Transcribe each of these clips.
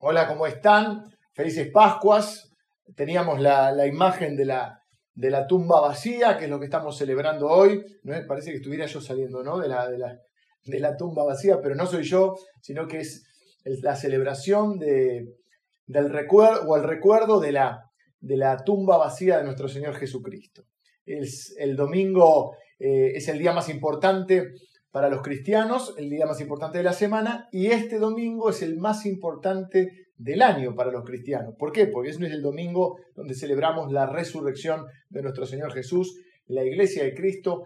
Hola, ¿cómo están? Felices Pascuas. Teníamos la, imagen de la, de la, tumba vacía, que es lo que estamos celebrando hoy. ¿no? Parece que estuviera yo saliendo ¿no? de, la, de, de, la, tumba vacía, pero no soy yo, sino que es la celebración de, del recuerdo o el recuerdo de la, de la tumba vacía de nuestro Señor Jesucristo. Es, el domingo eh, es el día más importante para los cristianos, el día más importante de la semana, y este domingo es el más importante del año para los cristianos. ¿Por qué? Porque ese es el domingo donde celebramos la resurrección de nuestro Señor Jesús. La iglesia de Cristo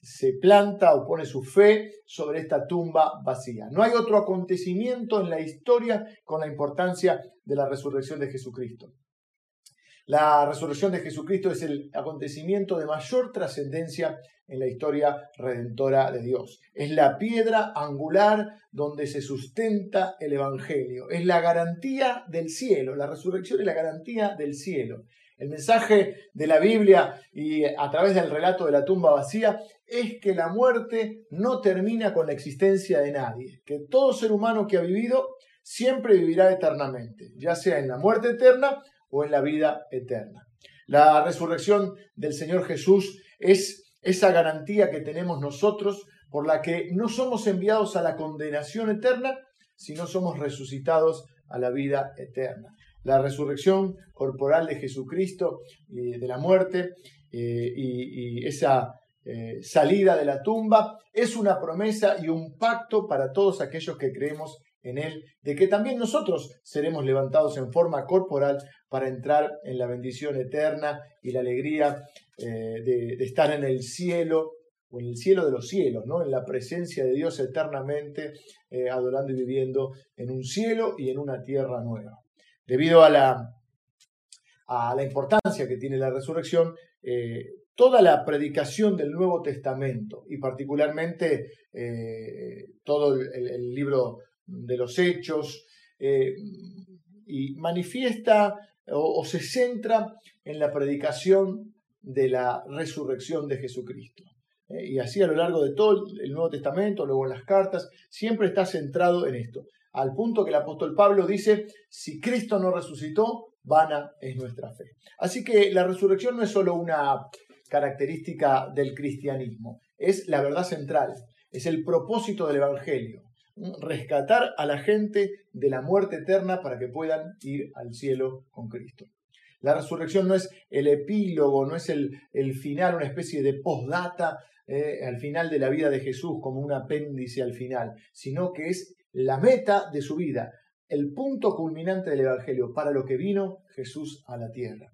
se planta o pone su fe sobre esta tumba vacía. No hay otro acontecimiento en la historia con la importancia de la resurrección de Jesucristo. La resurrección de Jesucristo es el acontecimiento de mayor trascendencia en la historia redentora de Dios. Es la piedra angular donde se sustenta el Evangelio. Es la garantía del cielo. La resurrección es la garantía del cielo. El mensaje de la Biblia y a través del relato de la tumba vacía es que la muerte no termina con la existencia de nadie, que todo ser humano que ha vivido siempre vivirá eternamente, ya sea en la muerte eterna o en la vida eterna. La resurrección del Señor Jesús es esa garantía que tenemos nosotros por la que no somos enviados a la condenación eterna, sino somos resucitados a la vida eterna. La resurrección corporal de Jesucristo de la muerte eh, y, esa eh, salida de la tumba es una promesa y un pacto para todos aquellos que creemos en Él, de que también nosotros seremos levantados en forma corporal para entrar en la bendición eterna y la alegría eh, de, estar en el cielo o en el cielo de los cielos, ¿no? en la presencia de Dios eternamente, eh, adorando y viviendo en un cielo y en una tierra nueva. Debido a la, a la importancia que tiene la resurrección, eh, toda la predicación del Nuevo Testamento y particularmente todo el, libro de los hechos, y manifiesta o, se centra en la predicación de la resurrección de Jesucristo. Eh, y así a lo largo de todo el Nuevo Testamento, luego en las cartas, siempre está centrado en esto. Al punto que el apóstol Pablo dice, si Cristo no resucitó, vana es nuestra fe. Así que la resurrección no es solo una característica del cristianismo, es la verdad central, es el propósito del Evangelio rescatar a la gente de la muerte eterna para que puedan ir al cielo con Cristo. La resurrección no es el epílogo, no es el, el final, una especie de postdata eh, al final de la vida de Jesús como un apéndice al final, sino que es la meta de su vida, el punto culminante del Evangelio, para lo que vino Jesús a la tierra.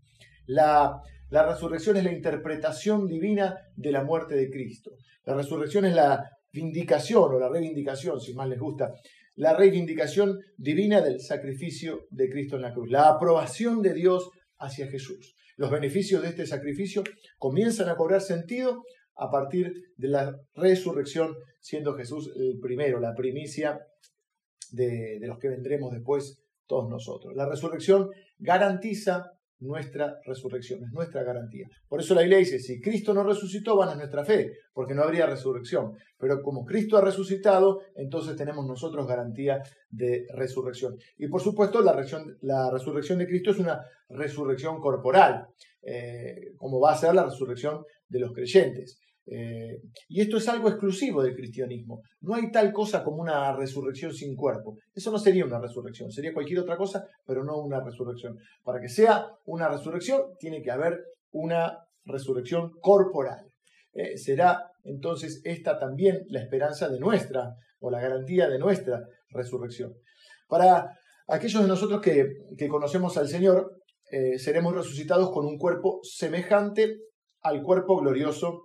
La, la resurrección es la interpretación divina de la muerte de Cristo. La resurrección es la vindicación o la reivindicación, si más les gusta, la reivindicación divina del sacrificio de Cristo en la cruz, la aprobación de Dios hacia Jesús. Los beneficios de este sacrificio comienzan a cobrar sentido a partir de la resurrección, siendo Jesús el primero, la primicia de, de los que vendremos después todos nosotros. La resurrección garantiza nuestra resurrección, es nuestra garantía. Por eso la iglesia dice, si Cristo no resucitó, van a nuestra fe, porque no habría resurrección. Pero como Cristo ha resucitado, entonces tenemos nosotros garantía de resurrección. Y por supuesto, la, la resurrección de Cristo es una resurrección corporal, eh, como va a ser la resurrección de los creyentes. Eh, y esto es algo exclusivo del cristianismo. No hay tal cosa como una resurrección sin cuerpo. Eso no sería una resurrección, sería cualquier otra cosa, pero no una resurrección. Para que sea una resurrección, tiene que haber una resurrección corporal. Eh, será entonces esta también la esperanza de nuestra, o la garantía de nuestra resurrección. Para aquellos de nosotros que, conocemos al Señor, eh, seremos resucitados con un cuerpo semejante al cuerpo glorioso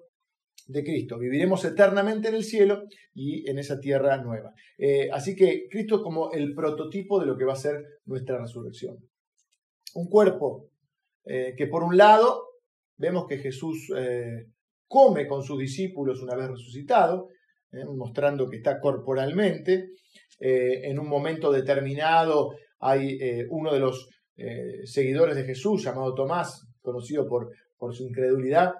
de Cristo. Viviremos eternamente en el cielo y en esa tierra nueva. Eh, así que Cristo es como el prototipo de lo que va a ser nuestra resurrección. Un cuerpo eh, que por un lado vemos que Jesús eh, come con sus discípulos una vez resucitado, mostrando que está corporalmente. en un momento determinado hay uno de los seguidores de Jesús, llamado Tomás, conocido por, por su incredulidad,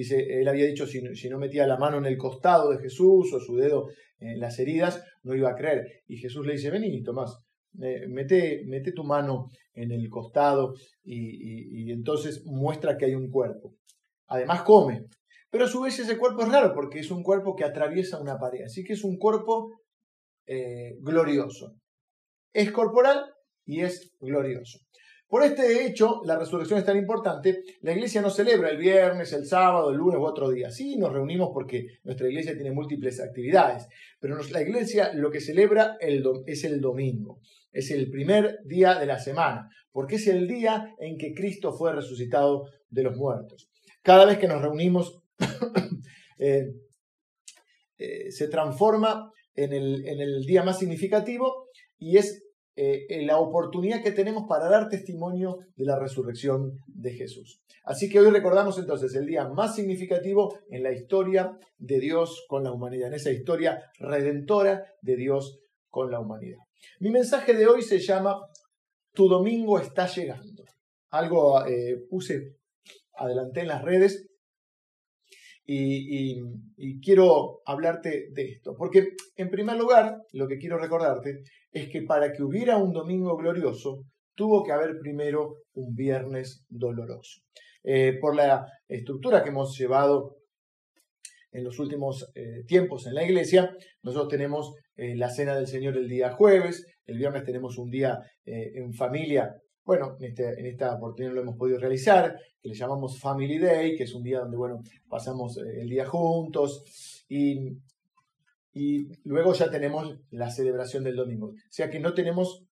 Dice, él había dicho, si, no metía la mano en el costado de Jesús o su dedo en las heridas, no iba a creer. Y Jesús le dice, vení, Tomás, eh, mete, mete, tu mano en el costado y, entonces muestra que hay un cuerpo. Además come, pero a su vez ese cuerpo es raro porque es un cuerpo que atraviesa una pared, así que es un cuerpo eh, glorioso. Es corporal y es glorioso. Por este hecho, la resurrección es tan importante. La iglesia no celebra el viernes, el sábado, el lunes u otro día. Sí, nos reunimos porque nuestra iglesia tiene múltiples actividades, pero la iglesia lo que celebra es el domingo. Es el primer día de la semana, porque es el día en que Cristo fue resucitado de los muertos. Cada vez que nos reunimos, eh, eh, se transforma en el, en el día más significativo y es eh, la oportunidad que tenemos para dar testimonio de la resurrección de Jesús. Así que hoy recordamos entonces el día más significativo en la historia de Dios con la humanidad, en esa historia redentora de Dios con la humanidad. Mi mensaje de hoy se llama Tu domingo está llegando. Algo eh, puse, adelanté en las redes y, quiero hablarte de esto. Porque, en primer lugar, lo que quiero recordarte es que para que hubiera un domingo glorioso, tuvo que haber primero un viernes doloroso. Eh, por la estructura que hemos llevado en los últimos eh, tiempos en la iglesia, nosotros tenemos eh, la cena del Señor el día jueves, el viernes tenemos un día en familia bueno, este, en, esta oportunidad lo hemos podido realizar, que le llamamos Family Day, que es un día donde, bueno, pasamos el día juntos y, y luego ya tenemos la celebración del domingo. O sea que no tenemos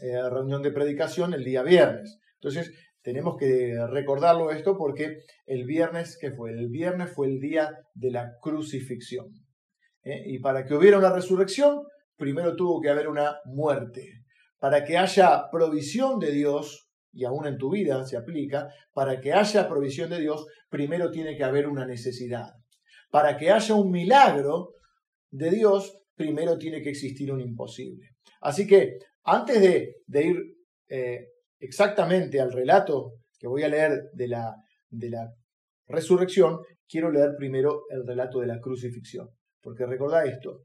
eh, reunión de predicación el día viernes. Entonces, tenemos que recordarlo esto porque el viernes, ¿qué fue? El viernes fue el día de la crucifixión. ¿eh? Y para que hubiera una resurrección, primero tuvo que haber una muerte para que haya provisión de Dios, y aún en tu vida se aplica, para que haya provisión de Dios, primero tiene que haber una necesidad. Para que haya un milagro de Dios, primero tiene que existir un imposible. Así que antes de, ir eh, exactamente al relato que voy a leer de la, de la resurrección, quiero leer primero el relato de la crucifixión. Porque recordad esto,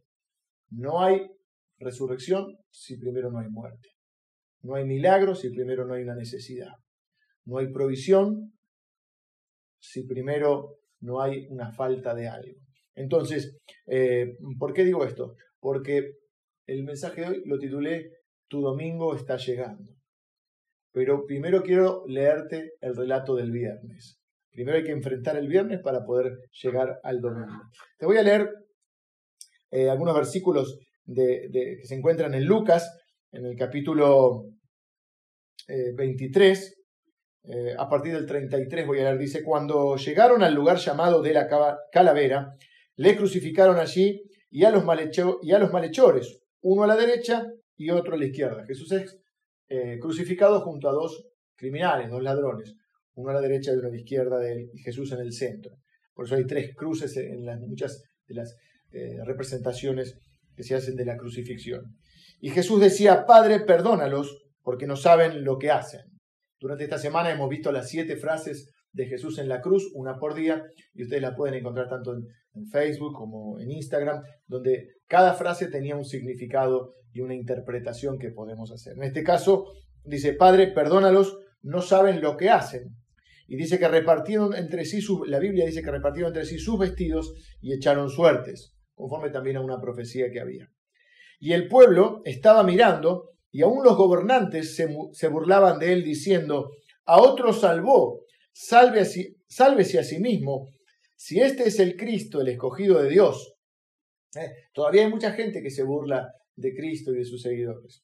no hay resurrección si primero no hay muerte. No hay milagro si primero no hay una necesidad. No hay provisión si primero no hay una falta de algo. Entonces, eh, ¿por qué digo esto? Porque el mensaje de hoy lo titulé Tu domingo está llegando. Pero primero quiero leerte el relato del viernes. Primero hay que enfrentar el viernes para poder llegar al domingo. Te voy a leer eh, algunos versículos que se encuentran en Lucas, en el capítulo 23, eh, a partir del 33 voy a leer, dice, cuando llegaron al lugar llamado de la calavera, le crucificaron allí y a los, y malhechores, uno a la derecha y otro a la izquierda. Jesús es eh, crucificado junto a dos criminales, dos ladrones, uno a la derecha y uno a la izquierda de Jesús en el centro. Por eso hay tres cruces en las, muchas de las representaciones que se hacen de la crucifixión. Y Jesús decía, Padre, perdónalos porque no saben lo que hacen. Durante esta semana hemos visto las siete frases de Jesús en la cruz, una por día, y ustedes la pueden encontrar tanto en, Facebook como en Instagram, donde cada frase tenía un significado y una interpretación que podemos hacer. En este caso, dice, Padre, perdónalos, no saben lo que hacen. Y dice que repartieron entre sí, la Biblia dice que repartieron entre sí sus vestidos y echaron suertes conforme también a una profecía que había. Y el pueblo estaba mirando, y aún los gobernantes se, burlaban de él diciendo, a otro salvó, sálvese, sálvese a sí mismo, si este es el Cristo, el escogido de Dios. Eh, todavía hay mucha gente que se burla de Cristo y de sus seguidores.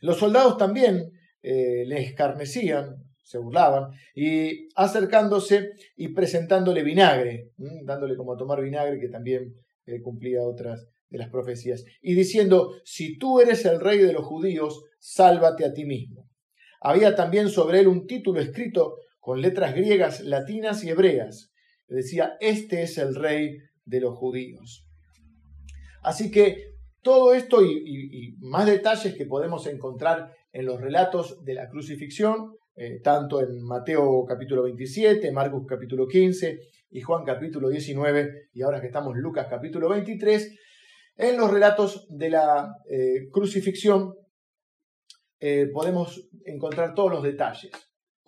Los soldados también eh, le escarnecían, se burlaban, y acercándose y presentándole vinagre, dándole como a tomar vinagre, que también cumplía otras de las profecías, y diciendo, si tú eres el rey de los judíos, sálvate a ti mismo. Había también sobre él un título escrito con letras griegas, latinas y hebreas. Decía, este es el rey de los judíos. Así que todo esto y, más detalles que podemos encontrar en los relatos de la crucifixión, eh, tanto en Mateo capítulo 27, Marcos capítulo 15 y Juan capítulo 19, y ahora que estamos Lucas capítulo 23, en los relatos de la eh, crucifixión eh, podemos encontrar todos los detalles.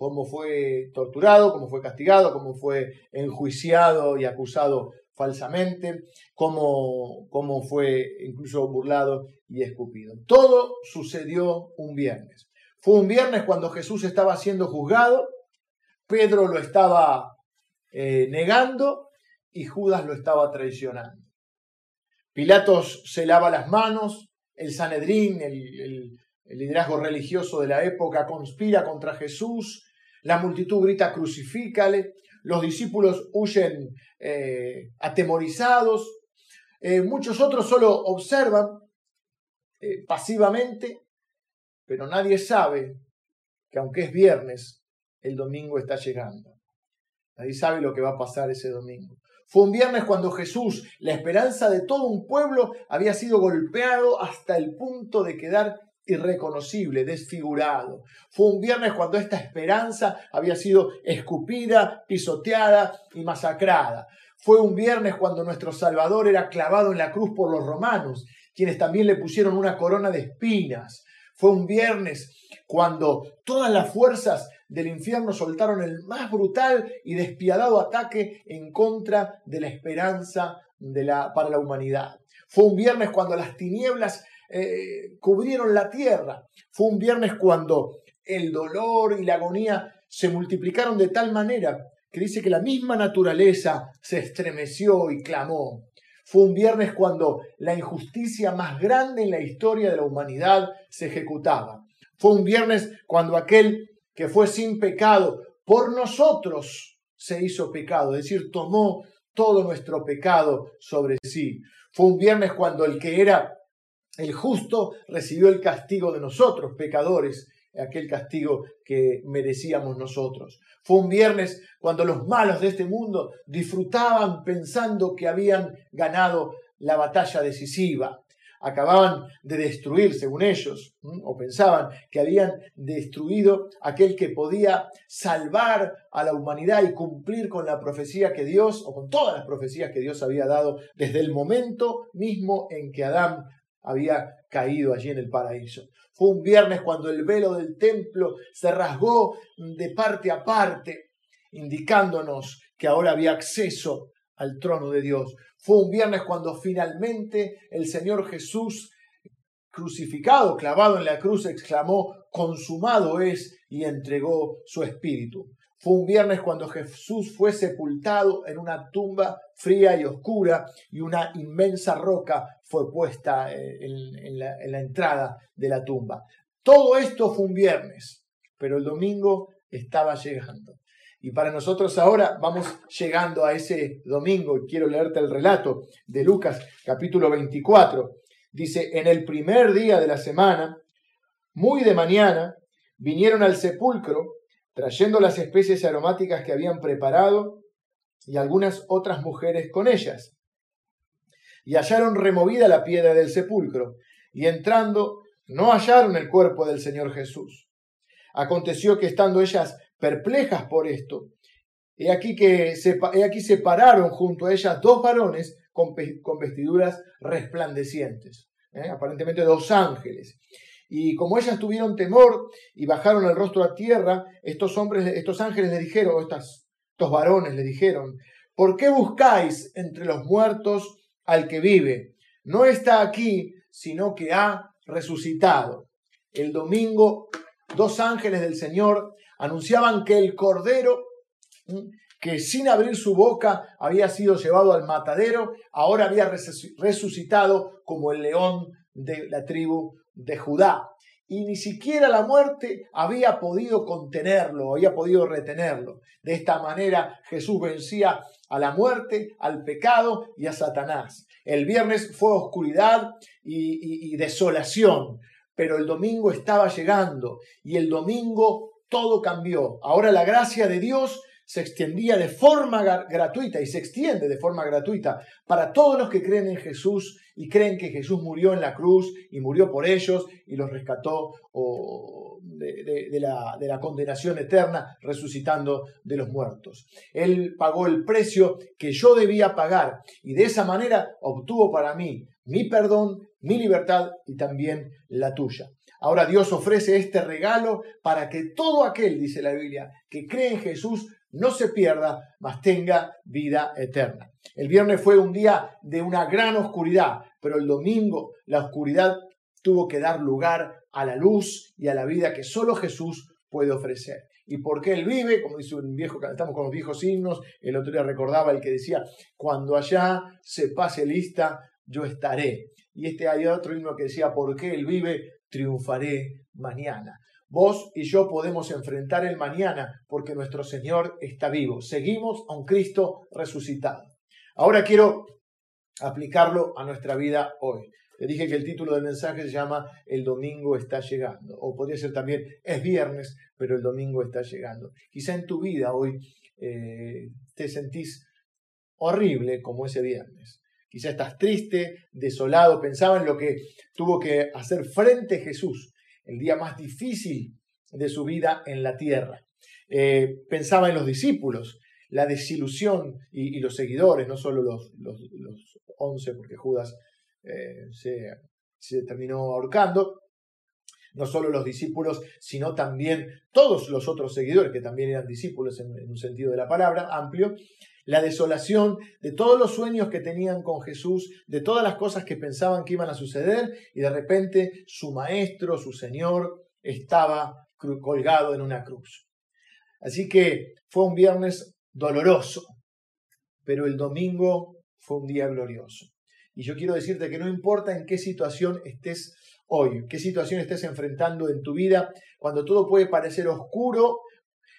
Cómo fue torturado, cómo fue castigado, cómo fue enjuiciado y acusado falsamente, cómo, cómo fue incluso burlado y escupido. Todo sucedió un viernes. Fue un viernes cuando Jesús estaba siendo juzgado, Pedro lo estaba eh, negando y Judas lo estaba traicionando. Pilatos se lava las manos, el Sanedrín, el, liderazgo religioso de la época, conspira contra Jesús, la multitud grita crucifícale, los discípulos huyen eh, atemorizados, eh, muchos otros solo observan pasivamente pero nadie sabe que aunque es viernes, el domingo está llegando. Nadie sabe lo que va a pasar ese domingo. Fue un viernes cuando Jesús, la esperanza de todo un pueblo, había sido golpeado hasta el punto de quedar irreconocible, desfigurado. Fue un viernes cuando esta esperanza había sido escupida, pisoteada y masacrada. Fue un viernes cuando nuestro Salvador era clavado en la cruz por los romanos, quienes también le pusieron una corona de espinas. Fue un viernes cuando todas las fuerzas del infierno soltaron el más brutal y despiadado ataque en contra de la esperanza de la, para la humanidad. Fue un viernes cuando las tinieblas eh, cubrieron la tierra. Fue un viernes cuando el dolor y la agonía se multiplicaron de tal manera que dice que la misma naturaleza se estremeció y clamó. Fue un viernes cuando la injusticia más grande en la historia de la humanidad se ejecutaba. Fue un viernes cuando aquel que fue sin pecado por nosotros se hizo pecado, es decir, tomó todo nuestro pecado sobre sí. Fue un viernes cuando el que era el justo recibió el castigo de nosotros, pecadores, aquel castigo que merecíamos nosotros. Fue un viernes cuando los malos de este mundo disfrutaban pensando que habían ganado la batalla decisiva. Acababan de destruir, según ellos, o pensaban que habían destruido aquel que podía salvar a la humanidad y cumplir con la profecía que Dios, o con todas las profecías que Dios había dado desde el momento mismo en que Adán había caído allí en el paraíso. Fue un viernes cuando el velo del templo se rasgó de parte a parte, indicándonos que ahora había acceso al trono de Dios. Fue un viernes cuando finalmente el Señor Jesús, crucificado, clavado en la cruz, exclamó, consumado es, y entregó su espíritu. Fue un viernes cuando Jesús fue sepultado en una tumba fría y oscura y una inmensa roca fue puesta eh, en, la, en, la, entrada de la tumba. Todo esto fue un viernes, pero el domingo estaba llegando. Y para nosotros ahora vamos llegando a ese domingo quiero leerte el relato de Lucas capítulo 24. Dice, en el primer día de la semana, muy de mañana, vinieron al sepulcro trayendo las especies aromáticas que habían preparado y algunas otras mujeres con ellas. Y hallaron removida la piedra del sepulcro, y entrando no hallaron el cuerpo del Señor Jesús. Aconteció que estando ellas perplejas por esto, he aquí que se, aquí se pararon junto a ellas dos varones con, vestiduras resplandecientes, ¿eh? aparentemente dos ángeles. Y como ellas tuvieron temor y bajaron el rostro a tierra, estos hombres, estos ángeles le dijeron, estos varones le dijeron, ¿por qué buscáis entre los muertos al que vive? No está aquí, sino que ha resucitado. El domingo, dos ángeles del Señor anunciaban que el Cordero, que sin abrir su boca había sido llevado al matadero, ahora había resucitado como el león de la tribu de Judá. Y ni siquiera la muerte había podido contenerlo, había podido retenerlo. De esta manera Jesús vencía a la muerte, al pecado y a Satanás. El viernes fue oscuridad y, y desolación, pero el domingo estaba llegando y el domingo todo cambió. Ahora la gracia de Dios se extendía de forma gratuita y se extiende de forma gratuita para todos los que creen en Jesús y creen que Jesús murió en la cruz y murió por ellos y los rescató de, la, de la condenación eterna resucitando de los muertos. Él pagó el precio que yo debía pagar y de esa manera obtuvo para mí mi perdón mi libertad y también la tuya. Ahora Dios ofrece este regalo para que todo aquel, dice la Biblia, que cree en Jesús no se pierda, mas tenga vida eterna. El viernes fue un día de una gran oscuridad, pero el domingo la oscuridad tuvo que dar lugar a la luz y a la vida que solo Jesús puede ofrecer. ¿Y por qué Él vive? Como dice un viejo, estamos con los viejos himnos, el otro día recordaba el que decía, cuando allá se pase lista, yo estaré. Y este hay otro himno que decía, ¿por qué Él vive? Triunfaré mañana. Vos y yo podemos enfrentar el mañana porque nuestro Señor está vivo. Seguimos a un Cristo resucitado. Ahora quiero aplicarlo a nuestra vida hoy. Le dije que el título del mensaje se llama El domingo está llegando. O podría ser también Es viernes, pero el domingo está llegando. Quizá en tu vida hoy eh, te sentís horrible como ese viernes. Quizá estás triste, desolado. Pensaba en lo que tuvo que hacer frente Jesús, el día más difícil de su vida en la tierra. Eh, pensaba en los discípulos, la desilusión y, los seguidores, no solo los, los, los once, porque Judas eh, se, terminó ahorcando. No solo los discípulos, sino también todos los otros seguidores, que también eran discípulos en, un sentido de la palabra amplio, la desolación de todos los sueños que tenían con Jesús, de todas las cosas que pensaban que iban a suceder, y de repente su maestro, su Señor, estaba colgado en una cruz. Así que fue un viernes doloroso, pero el domingo fue un día glorioso. Y yo quiero decirte que no importa en qué situación estés hoy, qué situación estés enfrentando en tu vida, cuando todo puede parecer oscuro,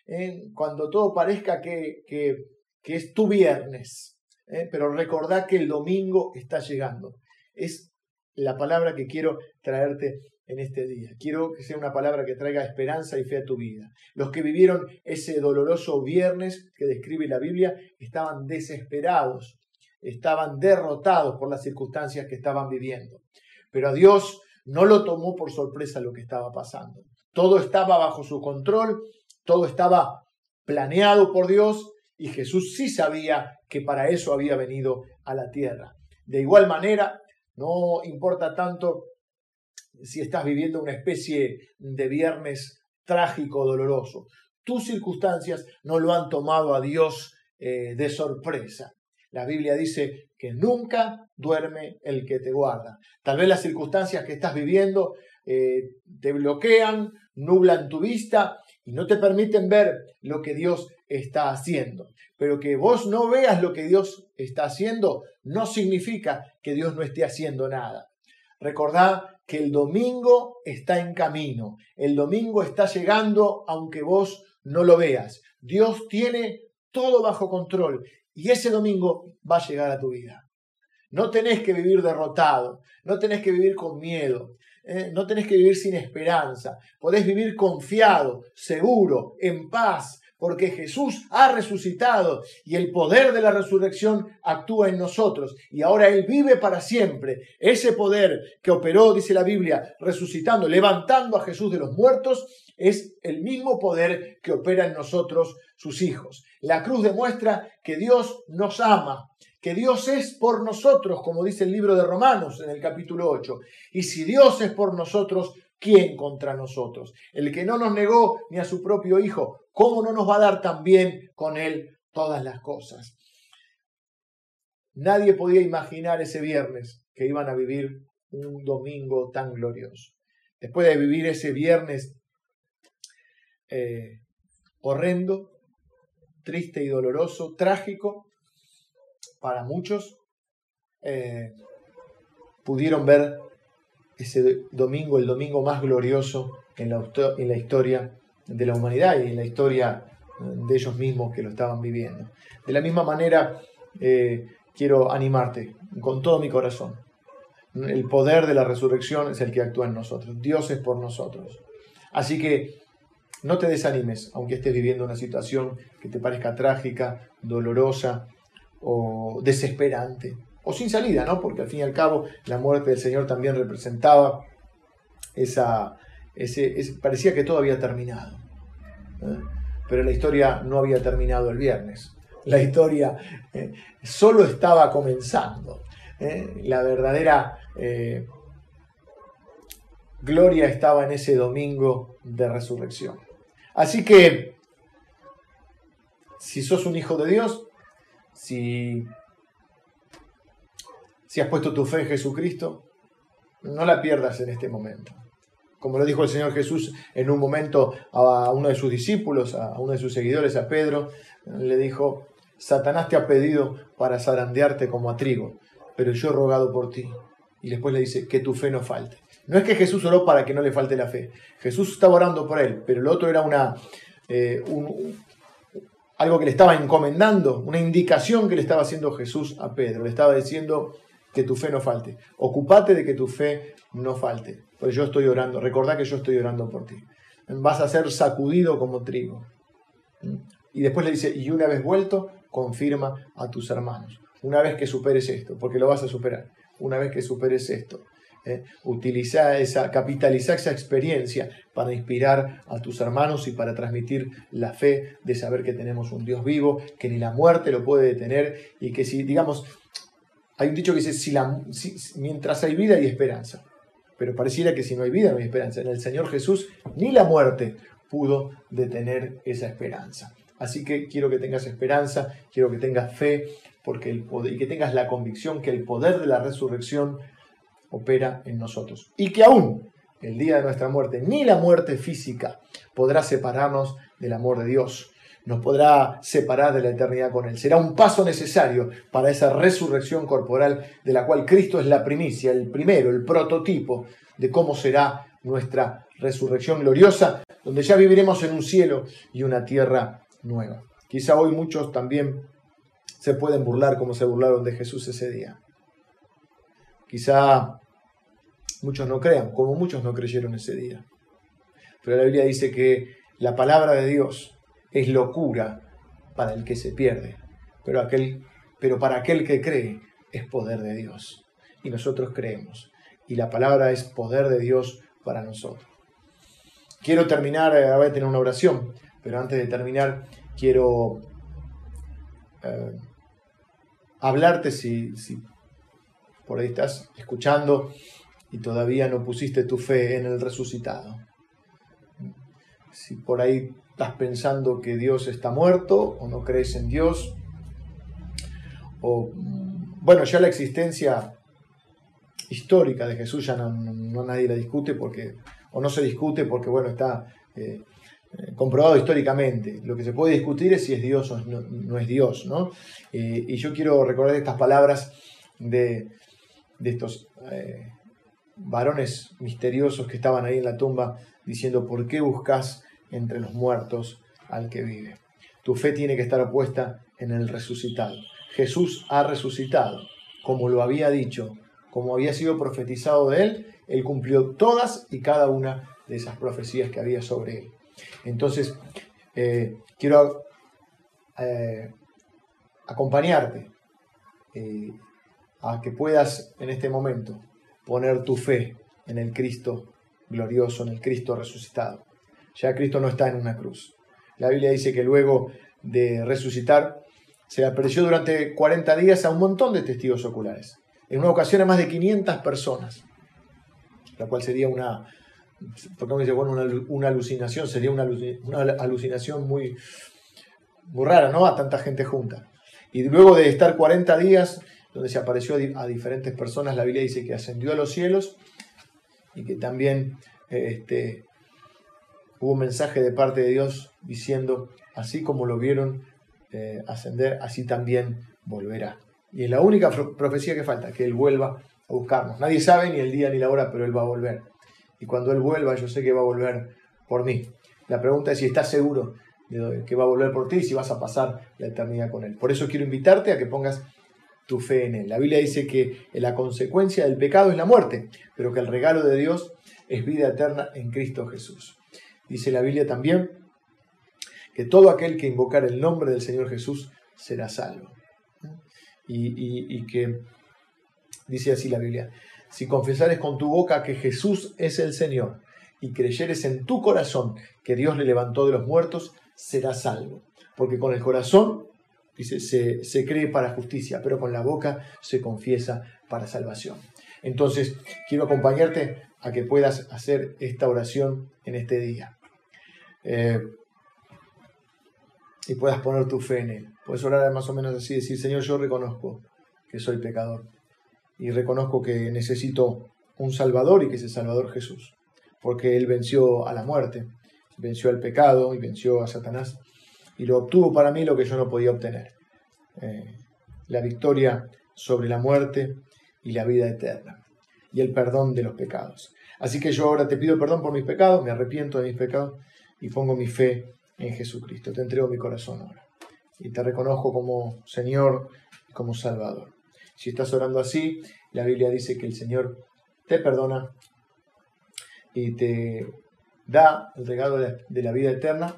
¿eh? cuando todo parezca que, que, es tu viernes, ¿eh? pero recordá que el domingo está llegando. Es la palabra que quiero traerte en este día. Quiero que sea una palabra que traiga esperanza y fe a tu vida. Los que vivieron ese doloroso viernes que describe la Biblia estaban desesperados estaban derrotados por las circunstancias que estaban viviendo. Pero a Dios no lo tomó por sorpresa lo que estaba pasando. Todo estaba bajo su control, todo estaba planeado por Dios y Jesús sí sabía que para eso había venido a la tierra. De igual manera, no importa tanto si estás viviendo una especie de viernes trágico, doloroso. Tus circunstancias no lo han tomado a Dios eh, de sorpresa. La Biblia dice que nunca duerme el que te guarda. Tal vez las circunstancias que estás viviendo eh, te bloquean, nublan tu vista y no te permiten ver lo que Dios está haciendo. Pero que vos no veas lo que Dios está haciendo no significa que Dios no esté haciendo nada. Recordá que el domingo está en camino. El domingo está llegando aunque vos no lo veas. Dios tiene todo bajo control y ese domingo va a llegar a tu vida. No tenés que vivir derrotado, no tenés que vivir con miedo, ¿eh? no tenés que vivir sin esperanza. Podés vivir confiado, seguro, en paz, porque Jesús ha resucitado y el poder de la resurrección actúa en nosotros y ahora Él vive para siempre. Ese poder que operó, dice la Biblia, resucitando, levantando a Jesús de los muertos, es el mismo poder que opera en nosotros sus hijos. La cruz demuestra que Dios nos ama, que Dios es por nosotros, como dice el libro de Romanos en el capítulo 8. Y si Dios es por nosotros, ¿quién contra nosotros? El que no nos negó ni a su propio Hijo, ¿cómo no nos va a dar también con Él todas las cosas? Nadie podía imaginar ese viernes que iban a vivir un domingo tan glorioso. Después de vivir ese viernes eh, horrendo, triste y doloroso, trágico para muchos, eh, pudieron ver ese domingo, el domingo más glorioso en la, historia de la humanidad y en la historia de ellos mismos que lo estaban viviendo. De la misma manera, eh, quiero animarte con todo mi corazón. El poder de la resurrección es el que actúa en nosotros. Dios es por nosotros. Así que no te desanimes, aunque estés viviendo una situación que te parezca trágica, dolorosa o desesperante, o sin salida, ¿no? Porque al fin y al cabo la muerte del Señor también representaba esa, ese, parecía que todo había terminado. ¿eh? Pero la historia no había terminado el viernes. La historia eh, solo estaba comenzando. ¿eh? La verdadera gloria estaba en ese domingo de resurrección. Así que, si sos un hijo de Dios, si, si has puesto tu fe en Jesucristo, no la pierdas en este momento. Como lo dijo el Señor Jesús en un momento a uno de sus discípulos, a uno de sus seguidores, a Pedro, le dijo, Satanás te ha pedido para zarandearte como a trigo, pero yo he rogado por ti. Y después le dice, que tu fe no falte. No es que Jesús oró para que no le falte la fe. Jesús estaba orando por él, pero lo otro era una, eh, algo que le estaba encomendando, una indicación que le estaba haciendo Jesús a Pedro. Le estaba diciendo que tu fe no falte. Ocupate de que tu fe no falte. Pues yo estoy orando. Recordá que yo estoy orando por ti. Vas a ser sacudido como trigo. Y después le dice, y una vez vuelto, confirma a tus hermanos. Una vez que superes esto, porque lo vas a superar. Una vez que superes esto, ¿eh? esa, esa experiencia para inspirar a tus hermanos y para transmitir la fe de saber que tenemos un Dios vivo, que ni la muerte lo puede detener y que si, digamos, hay un dicho que dice, si mientras hay vida hay esperanza, pero pareciera que si no hay vida no hay esperanza. En el Señor Jesús ni la muerte pudo detener esa esperanza. Así que quiero que tengas esperanza, quiero que tengas fe porque el poder, y que tengas la convicción que el poder de la resurrección opera en nosotros. Y que aún el día de nuestra muerte, ni la muerte física podrá separarnos del amor de Dios, nos podrá separar de la eternidad con Él. Será un paso necesario para esa resurrección corporal de la cual Cristo es la primicia, el primero, el prototipo de cómo será nuestra resurrección gloriosa, donde ya viviremos en un cielo y una tierra nueva. Quizá hoy muchos también se pueden burlar como se burlaron de Jesús ese día. Quizá muchos no crean, como muchos no creyeron ese día. Pero la Biblia dice que la palabra de Dios es locura para el que se pierde, pero, aquel, pero para aquel que cree es poder de Dios. Y nosotros creemos. Y la palabra es poder de Dios para nosotros. Quiero terminar, eh, voy a tener una oración, pero antes de terminar quiero eh, hablarte si, si por ahí estás escuchando y todavía no pusiste tu fe en el resucitado. Si por ahí estás pensando que Dios está muerto o no crees en Dios, o bueno, ya la existencia histórica de Jesús ya no, nadie la discute porque, o no se discute porque, bueno, está eh, eh, comprobado históricamente. Lo que se puede discutir es si es Dios o no, es Dios, ¿no? Eh, y yo quiero recordar estas palabras de, de estos varones misteriosos que estaban ahí en la tumba diciendo, ¿por qué buscas entre los muertos al que vive? Tu fe tiene que estar puesta en el resucitado. Jesús ha resucitado, como lo había dicho, como había sido profetizado de él, él cumplió todas y cada una de esas profecías que había sobre él. Entonces, eh, quiero eh, acompañarte a que puedas en este momento poner tu fe en el Cristo glorioso, en el Cristo resucitado. Ya Cristo no está en una cruz. La Biblia dice que luego de resucitar se apareció durante 40 días a un montón de testigos oculares. En una ocasión a más de 500 personas, la cual sería una, dice, bueno, una, alucinación, sería una, alucinación muy, muy rara, ¿no? A tanta gente junta. Y luego de estar 40 días donde se apareció a diferentes personas. La Biblia dice que ascendió a los cielos y que también este, hubo un mensaje de parte de Dios diciendo, así como lo vieron eh, ascender, así también volverá. Y es la única profecía que falta, que Él vuelva a buscarnos. Nadie sabe ni el día ni la hora, pero Él va a volver. Y cuando Él vuelva, yo sé que va a volver por mí. La pregunta es si estás seguro de que va a volver por ti y si vas a pasar la eternidad con Él. Por eso quiero invitarte a que pongas fe en. La Biblia dice que la consecuencia del pecado es la muerte, pero que el regalo de Dios es vida eterna en Cristo Jesús. Dice la Biblia también que todo aquel que invocar el nombre del Señor Jesús será salvo. Y, y que dice así la Biblia, si confesares con tu boca que Jesús es el Señor y creyeres en tu corazón que Dios le levantó de los muertos, serás salvo. Porque con el corazón Dice, se, cree para justicia, pero con la boca se confiesa para salvación. Entonces, quiero acompañarte a que puedas hacer esta oración en este día. Eh, y puedas poner tu fe en Él. Puedes orar más o menos así, decir, Señor, yo reconozco que soy pecador y reconozco que necesito un Salvador y que es el Salvador Jesús, porque Él venció a la muerte, venció al pecado y venció a Satanás y lo obtuvo para mí lo que yo no podía obtener, eh, la victoria sobre la muerte y la vida eterna y el perdón de los pecados. Así que yo ahora te pido perdón por mis pecados, me arrepiento de mis pecados y pongo mi fe en Jesucristo. Te entrego mi corazón ahora y te reconozco como Señor y como Salvador. Si estás orando así, la Biblia dice que el Señor te perdona y te da el regalo de la vida eterna,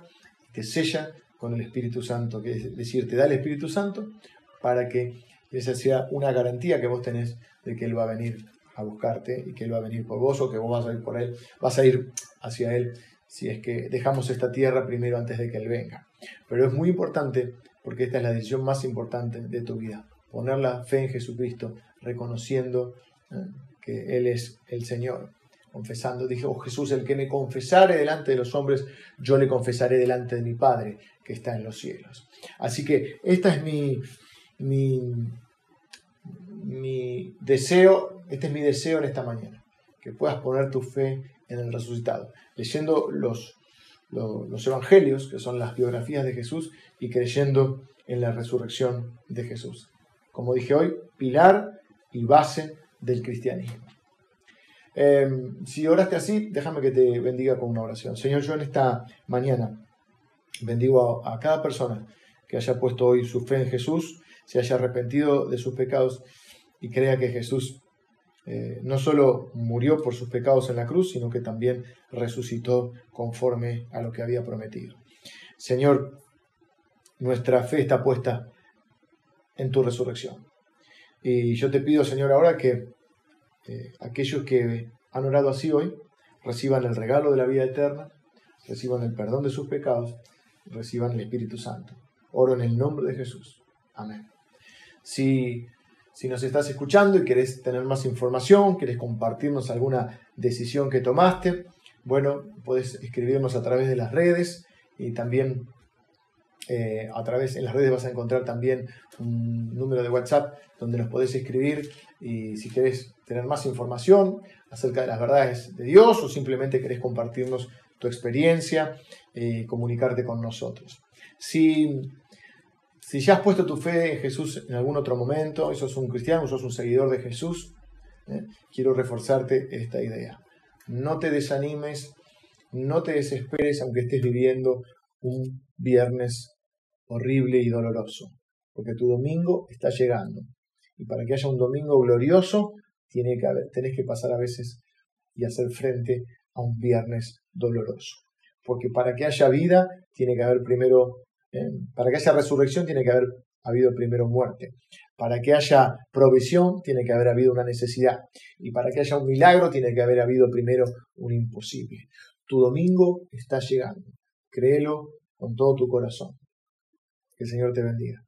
te sella con el Espíritu Santo, que es decir, te da el Espíritu Santo para que esa sea una garantía que vos tenés de que Él va a venir a buscarte y que Él va a venir por vos o que vos vas a ir por Él, vas a ir hacia Él si es que dejamos esta tierra primero antes de que Él venga. Pero es muy importante porque esta es la decisión más importante de tu vida. Poner la fe en Jesucristo, reconociendo eh, que Él es el Señor. Confesando, dijo oh, Jesús, el que me confesare delante de los hombres, yo le confesaré delante de mi Padre que está en los cielos. Así que esta es mi, mi, mi deseo, este es mi deseo en esta mañana, que puedas poner tu fe en el resucitado, leyendo los, los, evangelios, que son las biografías de Jesús, y creyendo en la resurrección de Jesús. Como dije hoy, pilar y base del cristianismo. Em, si oraste así, déjame que te bendiga con una oración. Señor, yo en esta mañana bendigo a, cada persona que haya puesto hoy su fe en Jesús, se haya arrepentido de sus pecados y crea que Jesús eh, no solo murió por sus pecados en la cruz, sino que también resucitó conforme a lo que había prometido. Señor, nuestra fe está puesta en tu resurrección. Y yo te pido, Señor, ahora que eh, aquellos que han orado así hoy reciban el regalo de la vida eterna, reciban el perdón de sus pecados, reciban el Espíritu Santo. Oro en el nombre de Jesús. Amén. Si si nos estás escuchando y querés tener más información, querés compartirnos alguna decisión que tomaste, bueno, puedes escribirnos a través de las redes y también eh, a través en las redes vas a encontrar también un número de WhatsApp donde nos podés escribir y si querés tener más información acerca de las verdades de Dios o simplemente querés compartirnos tu experiencia y comunicarte con nosotros. Si si ya has puesto tu fe en Jesús en algún otro momento, sos un cristiano, sos un seguidor de Jesús, ¿eh? quiero reforzarte esta idea. No te desanimes, no te desesperes aunque estés viviendo un viernes horrible y doloroso, porque tu domingo está llegando. Y para que haya un domingo glorioso, tiene que haber, tenés que pasar a veces y hacer frente a un viernes doloroso. Porque para que haya vida, tiene que haber primero para que haya resurrección tiene que haber habido primero muerte. Para que haya provisión tiene que haber habido una necesidad. Y para que haya un milagro tiene que haber habido primero un imposible. Tu domingo está llegando. Créelo con todo tu corazón. Que el Señor te bendiga.